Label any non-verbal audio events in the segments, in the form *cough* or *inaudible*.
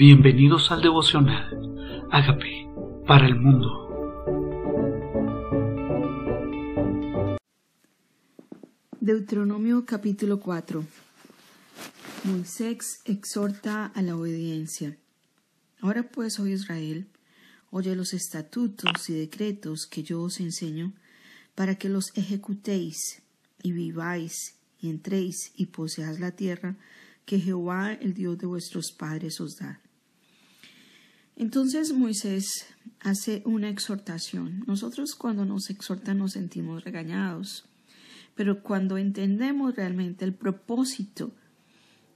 Bienvenidos al devocional. Hágame para el mundo. Deuteronomio capítulo 4. Moisés exhorta a la obediencia. Ahora pues, oh Israel, oye los estatutos y decretos que yo os enseño, para que los ejecutéis y viváis y entréis y poseáis la tierra que Jehová, el Dios de vuestros padres, os da. Entonces Moisés hace una exhortación. Nosotros cuando nos exhortan nos sentimos regañados, pero cuando entendemos realmente el propósito,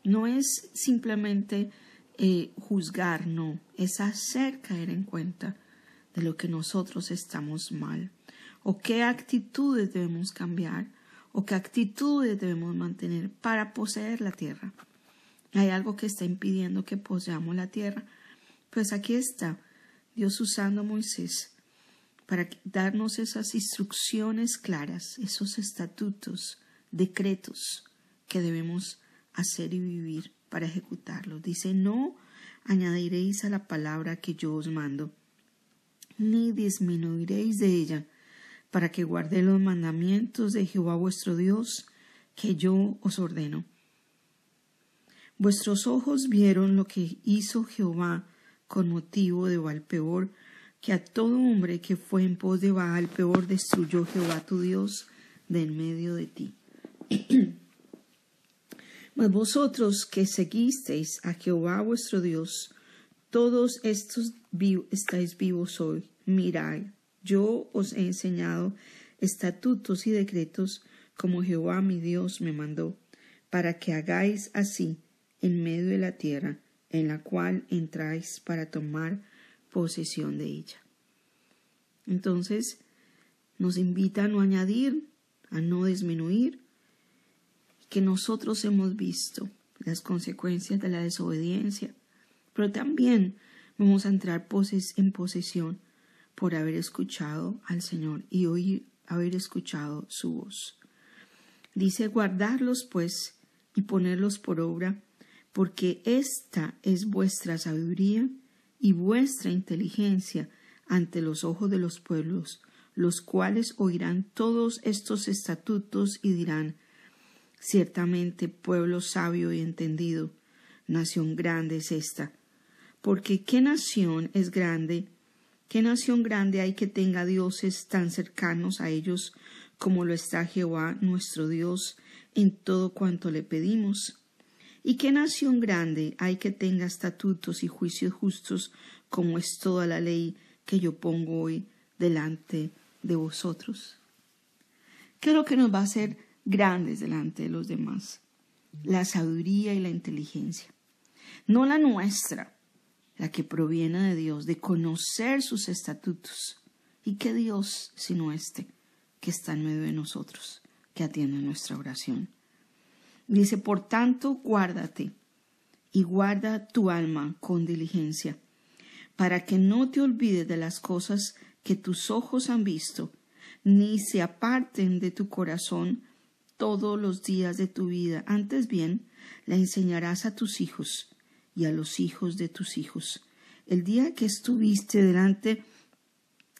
no es simplemente eh, juzgar, no, es hacer caer en cuenta de lo que nosotros estamos mal, o qué actitudes debemos cambiar, o qué actitudes debemos mantener para poseer la tierra. Hay algo que está impidiendo que poseamos la tierra, pues aquí está Dios usando a Moisés para darnos esas instrucciones claras, esos estatutos, decretos que debemos hacer y vivir para ejecutarlos. Dice, no añadiréis a la palabra que yo os mando, ni disminuiréis de ella, para que guardéis los mandamientos de Jehová vuestro Dios, que yo os ordeno. Vuestros ojos vieron lo que hizo Jehová con motivo de Baal peor, que a todo hombre que fue en pos de Baal peor destruyó Jehová tu Dios de en medio de ti. *clears throat* Mas vosotros que seguisteis a Jehová vuestro Dios, todos estos estáis vivos hoy. Mirad, yo os he enseñado estatutos y decretos como Jehová mi Dios me mandó, para que hagáis así en medio de la tierra en la cual entráis para tomar posesión de ella. Entonces, nos invita a no añadir, a no disminuir, que nosotros hemos visto las consecuencias de la desobediencia, pero también vamos a entrar en posesión por haber escuchado al Señor y oír, haber escuchado su voz. Dice guardarlos pues y ponerlos por obra porque esta es vuestra sabiduría y vuestra inteligencia ante los ojos de los pueblos, los cuales oirán todos estos estatutos y dirán, ciertamente pueblo sabio y entendido, nación grande es esta. Porque qué nación es grande, qué nación grande hay que tenga dioses tan cercanos a ellos como lo está Jehová nuestro Dios en todo cuanto le pedimos. ¿Y qué nación grande hay que tenga estatutos y juicios justos como es toda la ley que yo pongo hoy delante de vosotros? ¿Qué es lo que nos va a hacer grandes delante de los demás? La sabiduría y la inteligencia. No la nuestra, la que proviene de Dios, de conocer sus estatutos. ¿Y qué Dios sino este que está en medio de nosotros, que atiende nuestra oración? Dice, por tanto, guárdate y guarda tu alma con diligencia, para que no te olvides de las cosas que tus ojos han visto, ni se aparten de tu corazón todos los días de tu vida. Antes bien, la enseñarás a tus hijos y a los hijos de tus hijos. El día que estuviste delante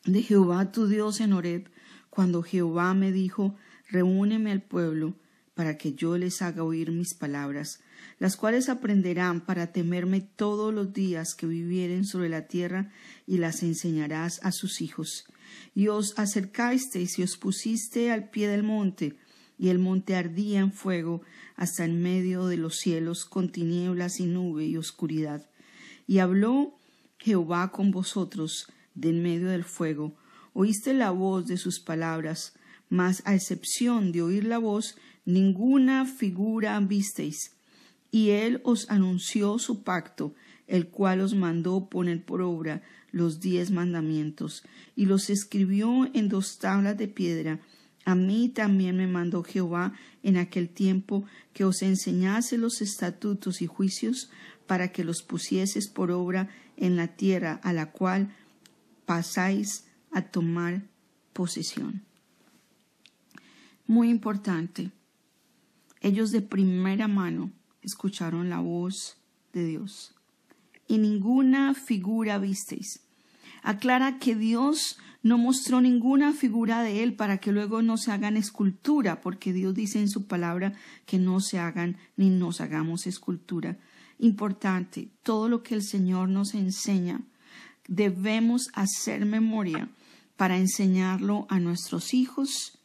de Jehová tu Dios en Horeb, cuando Jehová me dijo, reúneme al pueblo, para que yo les haga oír mis palabras, las cuales aprenderán para temerme todos los días que vivieren sobre la tierra, y las enseñarás a sus hijos. Y os acercasteis y os pusiste al pie del monte, y el monte ardía en fuego hasta en medio de los cielos con tinieblas y nube y oscuridad. Y habló Jehová con vosotros de en medio del fuego. Oíste la voz de sus palabras, mas a excepción de oír la voz, ninguna figura visteis. Y él os anunció su pacto, el cual os mandó poner por obra los diez mandamientos, y los escribió en dos tablas de piedra. A mí también me mandó Jehová en aquel tiempo que os enseñase los estatutos y juicios para que los pusieses por obra en la tierra a la cual pasáis a tomar posesión. Muy importante. Ellos de primera mano escucharon la voz de Dios y ninguna figura visteis. Aclara que Dios no mostró ninguna figura de él para que luego no se hagan escultura, porque Dios dice en su palabra que no se hagan ni nos hagamos escultura. Importante, todo lo que el Señor nos enseña, debemos hacer memoria para enseñarlo a nuestros hijos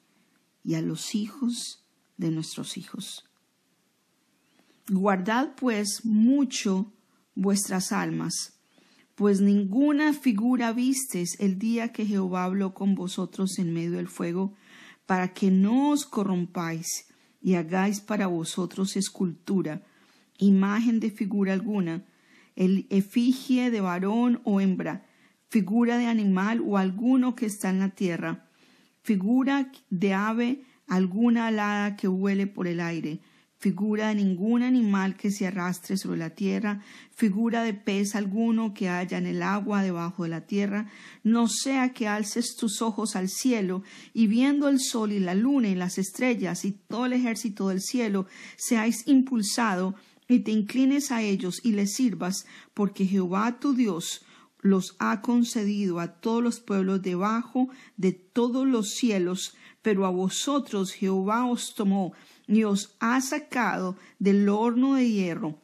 y a los hijos de nuestros hijos. Guardad pues mucho vuestras almas, pues ninguna figura vistes el día que Jehová habló con vosotros en medio del fuego, para que no os corrompáis y hagáis para vosotros escultura, imagen de figura alguna, el efigie de varón o hembra, figura de animal o alguno que está en la tierra, figura de ave alguna alada que huele por el aire, figura de ningún animal que se arrastre sobre la tierra, figura de pez alguno que haya en el agua debajo de la tierra, no sea que alces tus ojos al cielo y viendo el sol y la luna y las estrellas y todo el ejército del cielo, seáis impulsado y te inclines a ellos y les sirvas, porque Jehová tu Dios los ha concedido a todos los pueblos debajo de todos los cielos, pero a vosotros Jehová os tomó y os ha sacado del horno de hierro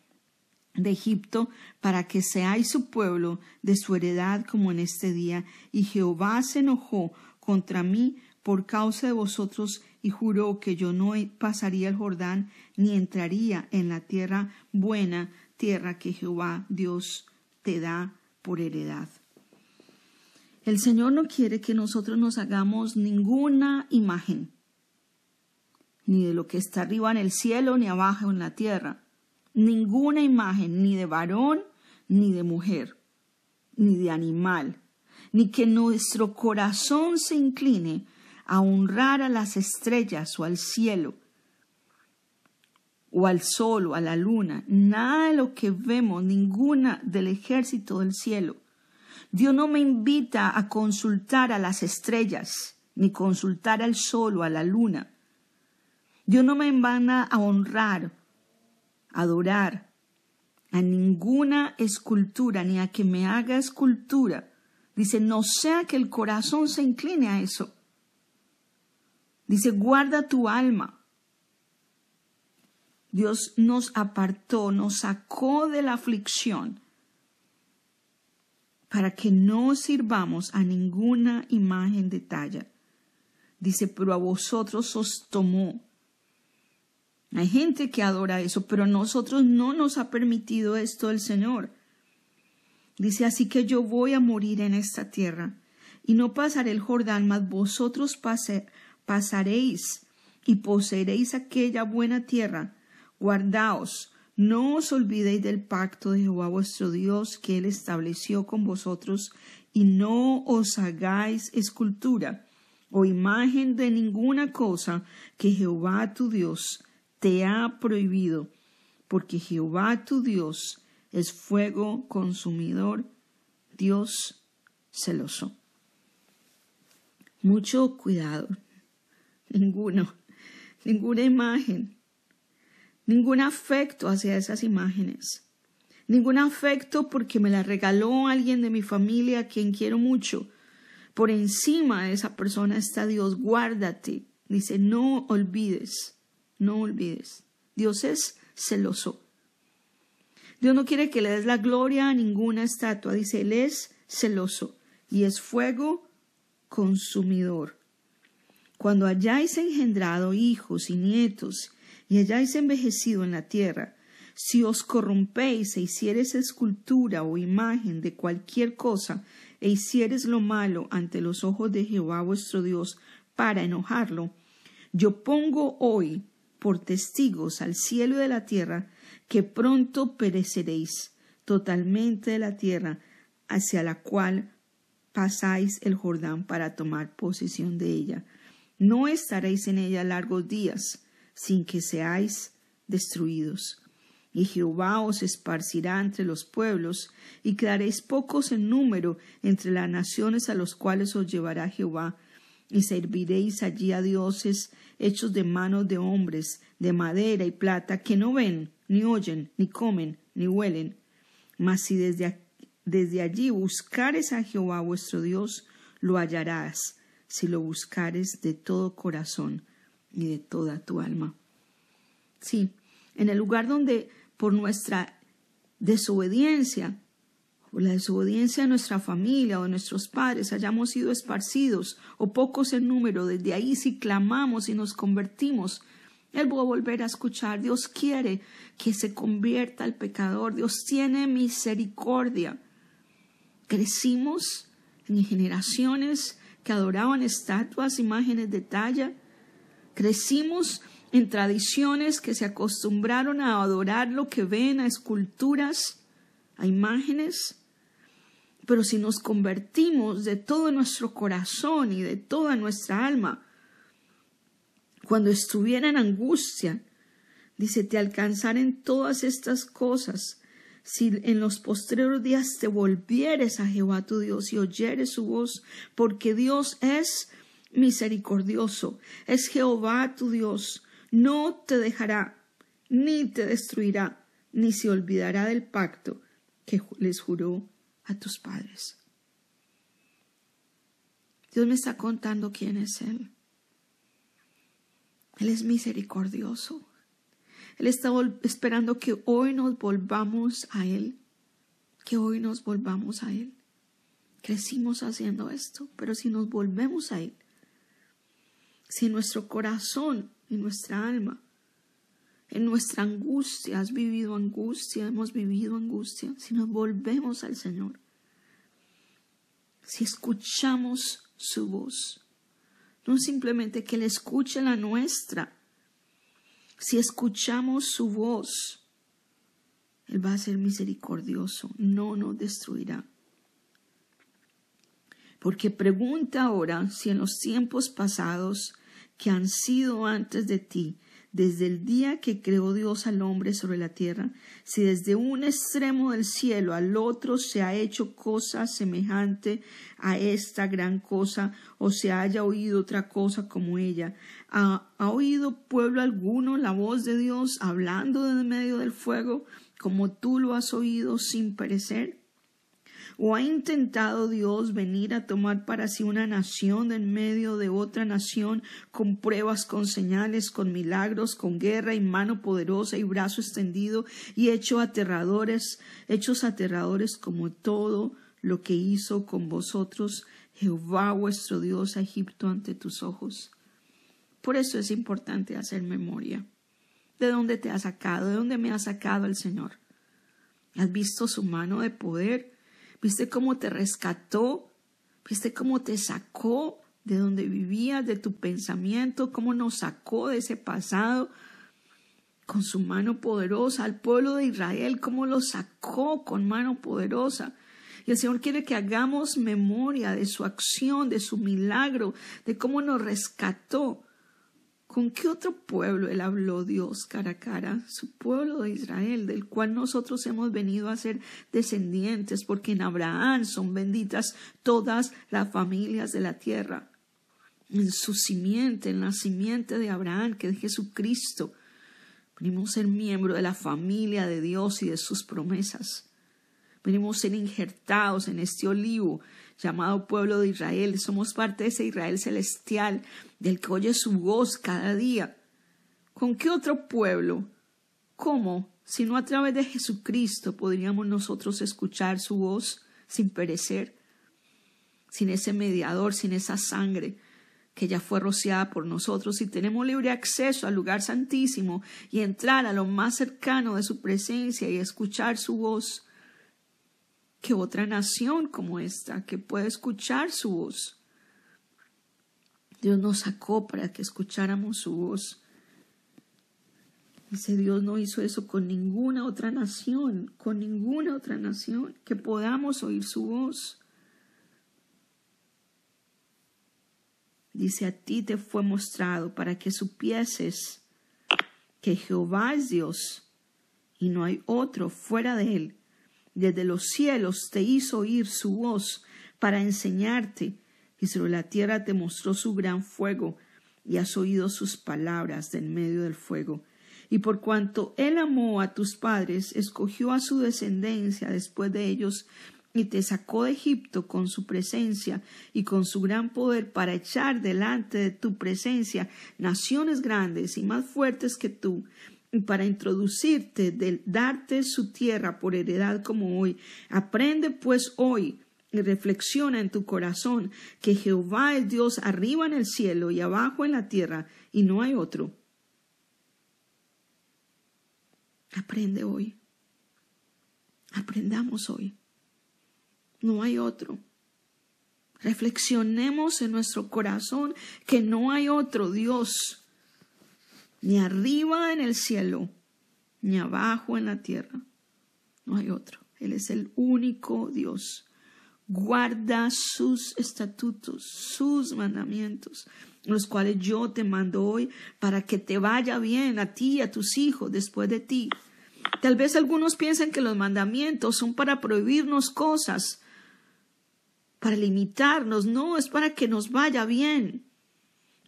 de Egipto para que seáis su pueblo de su heredad como en este día. Y Jehová se enojó contra mí por causa de vosotros y juró que yo no pasaría el Jordán ni entraría en la tierra buena, tierra que Jehová Dios te da por heredad. El Señor no quiere que nosotros nos hagamos ninguna imagen ni de lo que está arriba en el cielo, ni abajo en la tierra. Ninguna imagen, ni de varón, ni de mujer, ni de animal, ni que nuestro corazón se incline a honrar a las estrellas o al cielo, o al sol o a la luna, nada de lo que vemos, ninguna del ejército del cielo. Dios no me invita a consultar a las estrellas, ni consultar al sol o a la luna. Dios no me van a honrar, adorar a ninguna escultura, ni a que me haga escultura. Dice, no sea que el corazón se incline a eso. Dice, guarda tu alma. Dios nos apartó, nos sacó de la aflicción para que no sirvamos a ninguna imagen de talla. Dice, pero a vosotros os tomó hay gente que adora eso, pero nosotros no nos ha permitido esto el Señor. Dice, así que yo voy a morir en esta tierra, y no pasaré el Jordán, mas vosotros pasaréis y poseeréis aquella buena tierra. Guardaos, no os olvidéis del pacto de Jehová vuestro Dios que él estableció con vosotros, y no os hagáis escultura o imagen de ninguna cosa que Jehová tu Dios te ha prohibido, porque Jehová tu Dios es fuego consumidor, Dios celoso. Mucho cuidado. Ninguno, ninguna imagen, ningún afecto hacia esas imágenes, ningún afecto porque me la regaló alguien de mi familia a quien quiero mucho. Por encima de esa persona está Dios, guárdate. Dice, no olvides no olvides, Dios es celoso. Dios no quiere que le des la gloria a ninguna estatua, dice, Él es celoso y es fuego consumidor. Cuando hayáis engendrado hijos y nietos y hayáis envejecido en la tierra, si os corrompéis e hicieres escultura o imagen de cualquier cosa, e hicieres lo malo ante los ojos de Jehová vuestro Dios para enojarlo, yo pongo hoy por testigos al cielo y de la tierra, que pronto pereceréis totalmente de la tierra hacia la cual pasáis el Jordán para tomar posesión de ella. No estaréis en ella largos días, sin que seáis destruidos. Y Jehová os esparcirá entre los pueblos, y quedaréis pocos en número entre las naciones a los cuales os llevará Jehová, y serviréis allí a dioses hechos de manos de hombres, de madera y plata, que no ven, ni oyen, ni comen, ni huelen. Mas si desde, desde allí buscares a Jehová vuestro Dios, lo hallarás, si lo buscares de todo corazón y de toda tu alma. Sí, en el lugar donde por nuestra desobediencia, por la desobediencia de nuestra familia o de nuestros padres hayamos sido esparcidos o pocos en número, desde ahí si clamamos y nos convertimos, Él va a volver a escuchar. Dios quiere que se convierta el pecador. Dios tiene misericordia. Crecimos en generaciones que adoraban estatuas, imágenes de talla. Crecimos en tradiciones que se acostumbraron a adorar lo que ven, a esculturas, a imágenes. Pero si nos convertimos de todo nuestro corazón y de toda nuestra alma, cuando estuviera en angustia, dice, te alcanzaren todas estas cosas, si en los postreros días te volvieres a Jehová tu Dios y oyeres su voz, porque Dios es misericordioso, es Jehová tu Dios, no te dejará, ni te destruirá, ni se olvidará del pacto que les juró a tus padres. Dios me está contando quién es Él. Él es misericordioso. Él está esperando que hoy nos volvamos a Él, que hoy nos volvamos a Él. Crecimos haciendo esto, pero si nos volvemos a Él, si nuestro corazón en nuestra alma. En nuestra angustia, has vivido angustia, hemos vivido angustia. Si nos volvemos al Señor, si escuchamos su voz, no simplemente que Él escuche la nuestra, si escuchamos su voz, Él va a ser misericordioso, no nos destruirá. Porque pregunta ahora si en los tiempos pasados que han sido antes de ti, desde el día que creó Dios al hombre sobre la tierra, si desde un extremo del cielo al otro se ha hecho cosa semejante a esta gran cosa, o se haya oído otra cosa como ella, ¿ha, ¿ha oído pueblo alguno la voz de Dios hablando en medio del fuego, como tú lo has oído sin perecer? ¿O ha intentado Dios venir a tomar para sí una nación en medio de otra nación con pruebas, con señales, con milagros, con guerra y mano poderosa y brazo extendido y hecho aterradores, hechos aterradores como todo lo que hizo con vosotros Jehová vuestro Dios a Egipto ante tus ojos? Por eso es importante hacer memoria. ¿De dónde te ha sacado? ¿De dónde me ha sacado el Señor? ¿Has visto su mano de poder? ¿Viste cómo te rescató? ¿Viste cómo te sacó de donde vivías, de tu pensamiento? ¿Cómo nos sacó de ese pasado? Con su mano poderosa al pueblo de Israel, cómo lo sacó con mano poderosa. Y el Señor quiere que hagamos memoria de su acción, de su milagro, de cómo nos rescató. ¿Con qué otro pueblo él habló Dios cara a cara? Su pueblo de Israel, del cual nosotros hemos venido a ser descendientes, porque en Abraham son benditas todas las familias de la tierra. En su simiente, en la simiente de Abraham, que es Jesucristo, venimos a ser miembro de la familia de Dios y de sus promesas. Venimos a ser injertados en este olivo llamado pueblo de Israel. Somos parte de ese Israel celestial del que oye su voz cada día. ¿Con qué otro pueblo? ¿Cómo? Si no a través de Jesucristo podríamos nosotros escuchar su voz sin perecer, sin ese mediador, sin esa sangre que ya fue rociada por nosotros y tenemos libre acceso al lugar santísimo y entrar a lo más cercano de su presencia y escuchar su voz que otra nación como esta que puede escuchar su voz. Dios nos sacó para que escucháramos su voz. Dice Dios no hizo eso con ninguna otra nación, con ninguna otra nación, que podamos oír su voz. Dice a ti te fue mostrado para que supieses que Jehová es Dios y no hay otro fuera de él desde los cielos te hizo oír su voz para enseñarte, y sobre la tierra te mostró su gran fuego, y has oído sus palabras de en medio del fuego. Y por cuanto él amó a tus padres, escogió a su descendencia después de ellos y te sacó de Egipto con su presencia y con su gran poder para echar delante de tu presencia naciones grandes y más fuertes que tú, para introducirte, de darte su tierra por heredad como hoy. Aprende pues hoy y reflexiona en tu corazón que Jehová es Dios arriba en el cielo y abajo en la tierra, y no hay otro. Aprende hoy. Aprendamos hoy. No hay otro. Reflexionemos en nuestro corazón que no hay otro Dios, ni arriba en el cielo, ni abajo en la tierra. No hay otro. Él es el único Dios. Guarda sus estatutos, sus mandamientos, los cuales yo te mando hoy para que te vaya bien a ti y a tus hijos después de ti. Tal vez algunos piensen que los mandamientos son para prohibirnos cosas, para limitarnos, no, es para que nos vaya bien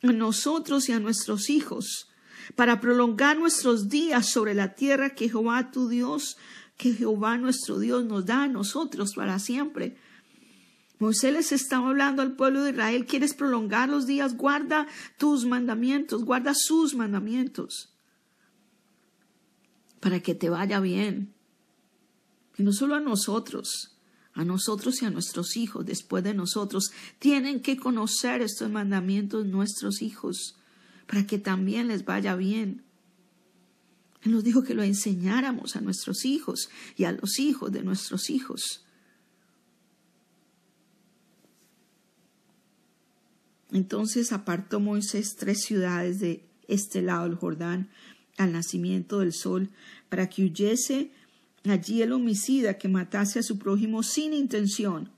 a nosotros y a nuestros hijos, para prolongar nuestros días sobre la tierra que Jehová tu Dios, que Jehová nuestro Dios nos da a nosotros para siempre. Moisés les estaba hablando al pueblo de Israel, quieres prolongar los días, guarda tus mandamientos, guarda sus mandamientos, para que te vaya bien. Y no solo a nosotros, a nosotros y a nuestros hijos después de nosotros. Tienen que conocer estos mandamientos nuestros hijos para que también les vaya bien. Él nos dijo que lo enseñáramos a nuestros hijos y a los hijos de nuestros hijos. Entonces apartó Moisés tres ciudades de este lado del Jordán al nacimiento del sol para que huyese allí el homicida que matase a su prójimo sin intención,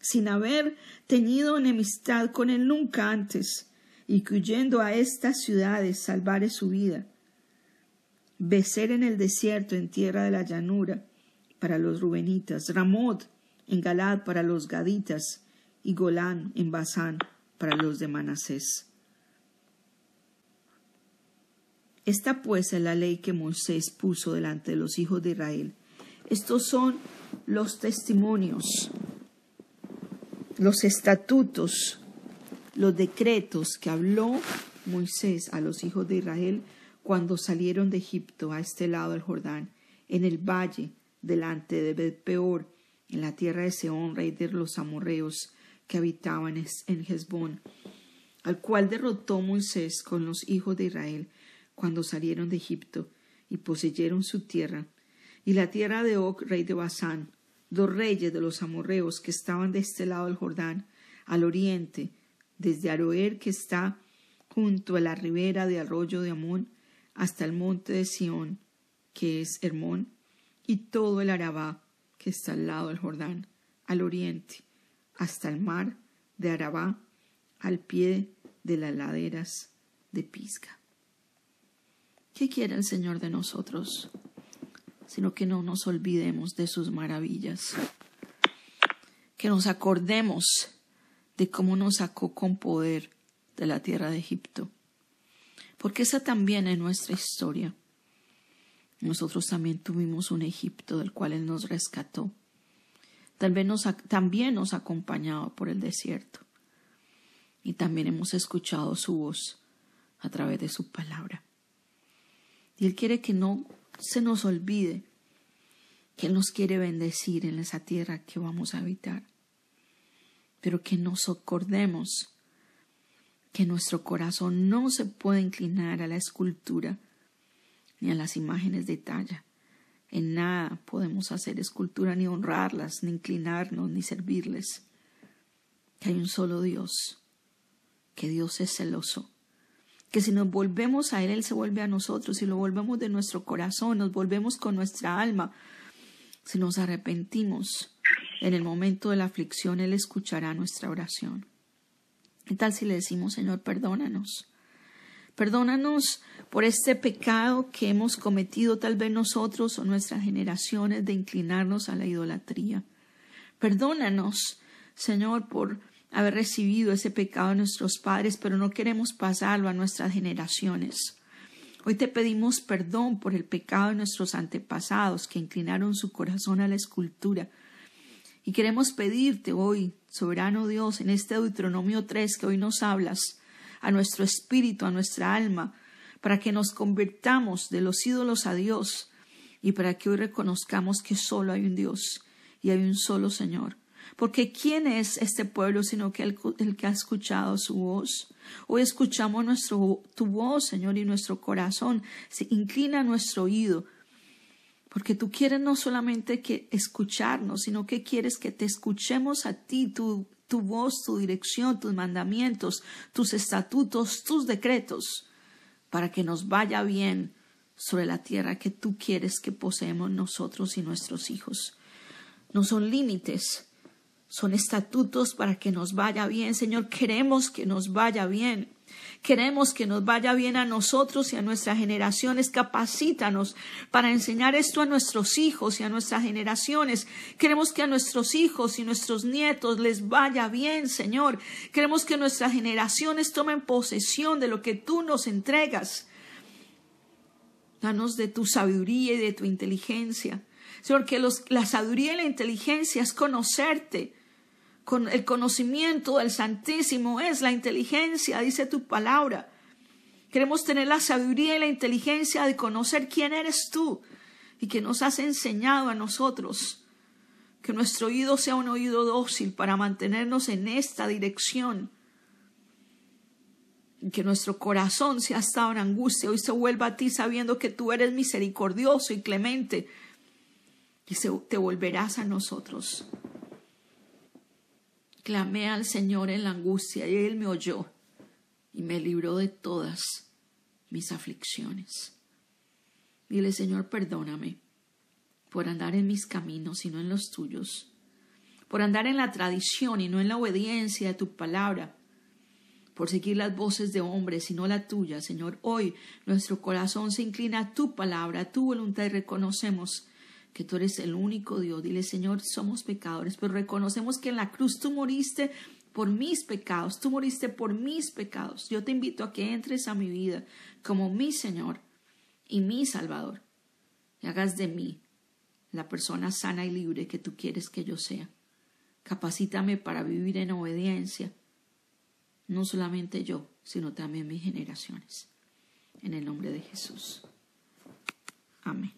sin haber tenido enemistad con él nunca antes, y que huyendo a estas ciudades salvare su vida. Becer en el desierto, en tierra de la llanura, para los rubenitas, Ramot en Galad para los gaditas, y Golán en Basán para los de Manasés. Esta pues es la ley que Moisés puso delante de los hijos de Israel, estos son los testimonios, los estatutos, los decretos que habló Moisés a los hijos de Israel cuando salieron de Egipto a este lado del Jordán, en el valle delante de Bet-peor, en la tierra de Seón, rey de los amorreos que habitaban en Hezbón, al cual derrotó Moisés con los hijos de Israel cuando salieron de Egipto y poseyeron su tierra. Y la tierra de Og, rey de Basán, dos reyes de los amorreos que estaban de este lado del Jordán, al oriente, desde Aroer que está junto a la ribera de arroyo de Amón, hasta el monte de Sión, que es Hermón, y todo el Arabá, que está al lado del Jordán, al oriente, hasta el mar de Arabá, al pie de las laderas de Pisga. ¿Qué quiere el Señor de nosotros? sino que no nos olvidemos de sus maravillas, que nos acordemos de cómo nos sacó con poder de la tierra de Egipto, porque esa también es nuestra historia. Nosotros también tuvimos un Egipto del cual Él nos rescató. También nos, también nos acompañaba por el desierto. Y también hemos escuchado su voz a través de su palabra. Y Él quiere que no se nos olvide que Él nos quiere bendecir en esa tierra que vamos a habitar, pero que nos acordemos que nuestro corazón no se puede inclinar a la escultura ni a las imágenes de talla. En nada podemos hacer escultura ni honrarlas, ni inclinarnos, ni servirles. Que hay un solo Dios, que Dios es celoso que si nos volvemos a Él, Él se vuelve a nosotros, si lo volvemos de nuestro corazón, nos volvemos con nuestra alma, si nos arrepentimos en el momento de la aflicción, Él escuchará nuestra oración. ¿Qué tal si le decimos, Señor, perdónanos? Perdónanos por este pecado que hemos cometido tal vez nosotros o nuestras generaciones de inclinarnos a la idolatría. Perdónanos, Señor, por haber recibido ese pecado de nuestros padres, pero no queremos pasarlo a nuestras generaciones. Hoy te pedimos perdón por el pecado de nuestros antepasados que inclinaron su corazón a la escultura. Y queremos pedirte hoy, soberano Dios, en este Deuteronomio 3 que hoy nos hablas, a nuestro espíritu, a nuestra alma, para que nos convirtamos de los ídolos a Dios y para que hoy reconozcamos que solo hay un Dios y hay un solo Señor. Porque ¿quién es este pueblo sino que el, el, que ha escuchado su voz? Hoy escuchamos nuestro, tu voz, Señor, y nuestro corazón se inclina nuestro oído. Porque tú quieres no solamente que escucharnos, sino que quieres que te escuchemos a ti, tu, tu voz, tu dirección, tus mandamientos, tus estatutos, tus decretos, para que nos vaya bien sobre la tierra que tú quieres que poseemos nosotros y nuestros hijos. No son límites, son estatutos para que nos vaya bien. Señor, queremos que nos vaya bien. Queremos que nos vaya bien a nosotros y a nuestras generaciones. Capacítanos para enseñar esto a nuestros hijos y a nuestras generaciones. Queremos que a nuestros hijos y nuestros nietos les vaya bien, Señor. Queremos que nuestras generaciones tomen posesión de lo que tú nos entregas. Danos de tu sabiduría y de tu inteligencia. Señor, que la sabiduría y la inteligencia es conocerte. El conocimiento del Santísimo es la inteligencia, dice tu palabra. Queremos tener la sabiduría y la inteligencia de conocer quién eres tú y que nos has enseñado a nosotros. Que nuestro oído sea un oído dócil para mantenernos en esta dirección que nuestro corazón, si ha estado en angustia, hoy se vuelva a ti sabiendo que tú eres misericordioso y clemente y te volverás a nosotros. Clamé al Señor en la angustia y Él me oyó y me libró de todas mis aflicciones. Dile, Señor, perdóname por andar en mis caminos y no en los tuyos, por andar en la tradición y no en la obediencia de tu palabra por seguir las voces de hombres y no la tuya, Señor. Hoy nuestro corazón se inclina a tu palabra, a tu voluntad y reconocemos que tú eres el único Dios. Dile, Señor, somos pecadores, pero reconocemos que en la cruz tú moriste por mis pecados, tú moriste por mis pecados. Yo te invito a que entres a mi vida como mi Señor y mi Salvador y hagas de mí la persona sana y libre que tú quieres que yo sea. Capacítame para vivir en obediencia no solamente yo, sino también mis generaciones. En el nombre de Jesús. Amén.